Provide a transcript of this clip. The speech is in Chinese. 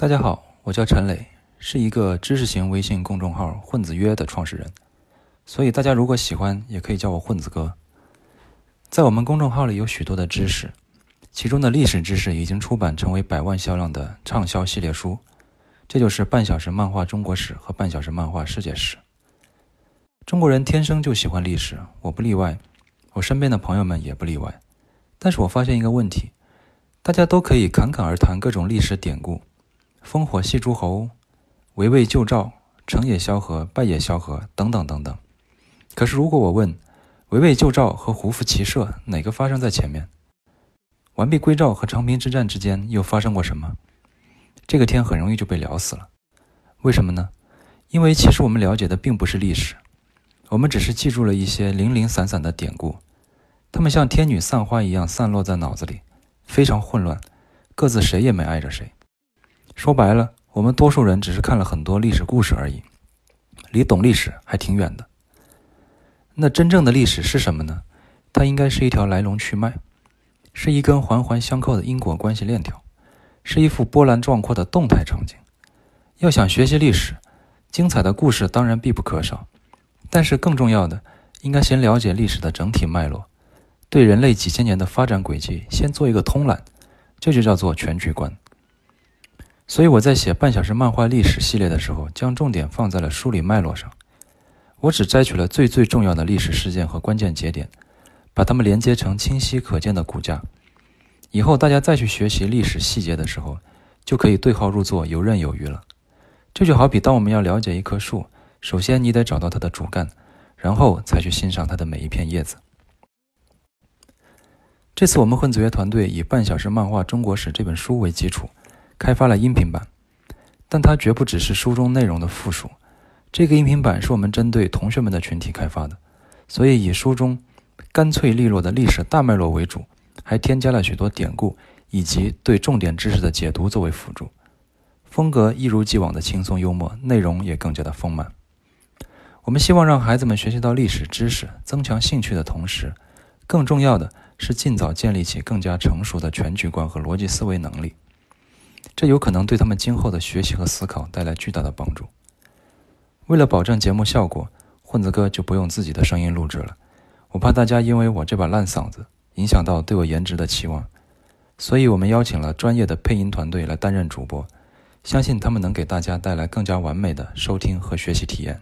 大家好，我叫陈磊，是一个知识型微信公众号“混子约”的创始人，所以大家如果喜欢，也可以叫我混子哥。在我们公众号里有许多的知识，其中的历史知识已经出版成为百万销量的畅销系列书，这就是《半小时漫画中国史》和《半小时漫画世界史》。中国人天生就喜欢历史，我不例外，我身边的朋友们也不例外。但是我发现一个问题，大家都可以侃侃而谈各种历史典故。烽火戏诸侯，围魏救赵，成也萧何，败也萧何，等等等等。可是，如果我问，围魏救赵和胡服骑射哪个发生在前面？完璧归赵和长平之战之间又发生过什么？这个天很容易就被聊死了。为什么呢？因为其实我们了解的并不是历史，我们只是记住了一些零零散散的典故，他们像天女散花一样散落在脑子里，非常混乱，各自谁也没挨着谁。说白了，我们多数人只是看了很多历史故事而已，离懂历史还挺远的。那真正的历史是什么呢？它应该是一条来龙去脉，是一根环环相扣的因果关系链条，是一幅波澜壮阔的动态场景。要想学习历史，精彩的故事当然必不可少，但是更重要的，应该先了解历史的整体脉络，对人类几千年的发展轨迹先做一个通览，这就叫做全局观。所以我在写半小时漫画历史系列的时候，将重点放在了梳理脉络上。我只摘取了最最重要的历史事件和关键节点，把它们连接成清晰可见的骨架。以后大家再去学习历史细节的时候，就可以对号入座，游刃有余了。这就好比当我们要了解一棵树，首先你得找到它的主干，然后才去欣赏它的每一片叶子。这次我们混子乐团队以《半小时漫画中国史》这本书为基础。开发了音频版，但它绝不只是书中内容的附属。这个音频版是我们针对同学们的群体开发的，所以以书中干脆利落的历史大脉络为主，还添加了许多典故以及对重点知识的解读作为辅助。风格一如既往的轻松幽默，内容也更加的丰满。我们希望让孩子们学习到历史知识，增强兴趣的同时，更重要的是尽早建立起更加成熟的全局观和逻辑思维能力。这有可能对他们今后的学习和思考带来巨大的帮助。为了保证节目效果，混子哥就不用自己的声音录制了，我怕大家因为我这把烂嗓子影响到对我颜值的期望，所以我们邀请了专业的配音团队来担任主播，相信他们能给大家带来更加完美的收听和学习体验。